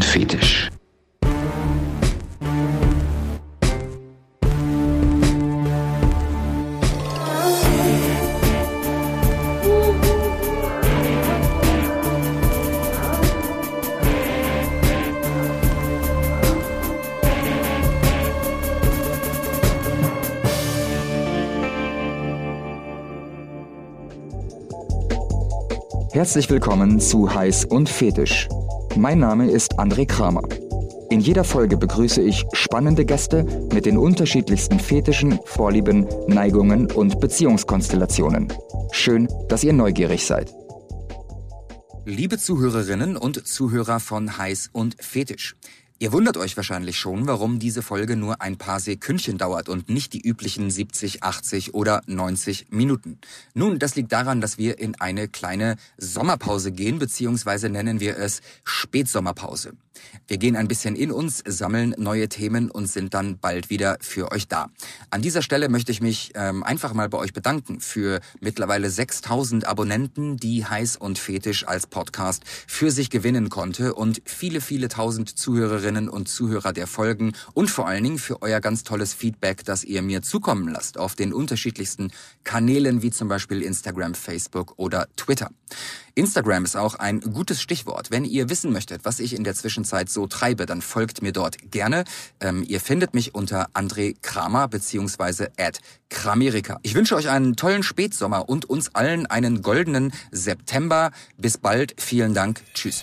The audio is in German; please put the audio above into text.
Und Fetisch. Herzlich willkommen zu Heiß und Fetisch. Mein Name ist André Kramer. In jeder Folge begrüße ich spannende Gäste mit den unterschiedlichsten Fetischen, Vorlieben, Neigungen und Beziehungskonstellationen. Schön, dass ihr neugierig seid. Liebe Zuhörerinnen und Zuhörer von Heiß und Fetisch. Ihr wundert euch wahrscheinlich schon, warum diese Folge nur ein paar Sekündchen dauert und nicht die üblichen 70, 80 oder 90 Minuten. Nun, das liegt daran, dass wir in eine kleine Sommerpause gehen, beziehungsweise nennen wir es Spätsommerpause. Wir gehen ein bisschen in uns, sammeln neue Themen und sind dann bald wieder für euch da. An dieser Stelle möchte ich mich ähm, einfach mal bei euch bedanken für mittlerweile 6000 Abonnenten, die Heiß und Fetisch als Podcast für sich gewinnen konnte und viele, viele tausend Zuhörerinnen und Zuhörer der Folgen und vor allen Dingen für euer ganz tolles Feedback, das ihr mir zukommen lasst auf den unterschiedlichsten Kanälen wie zum Beispiel Instagram, Facebook oder Twitter. Instagram ist auch ein gutes Stichwort. Wenn ihr wissen möchtet, was ich in der Zwischenzeit so treibe, dann folgt mir dort gerne. Ähm, ihr findet mich unter André Kramer beziehungsweise at Kramerika. Ich wünsche euch einen tollen Spätsommer und uns allen einen goldenen September. Bis bald. Vielen Dank. Tschüss.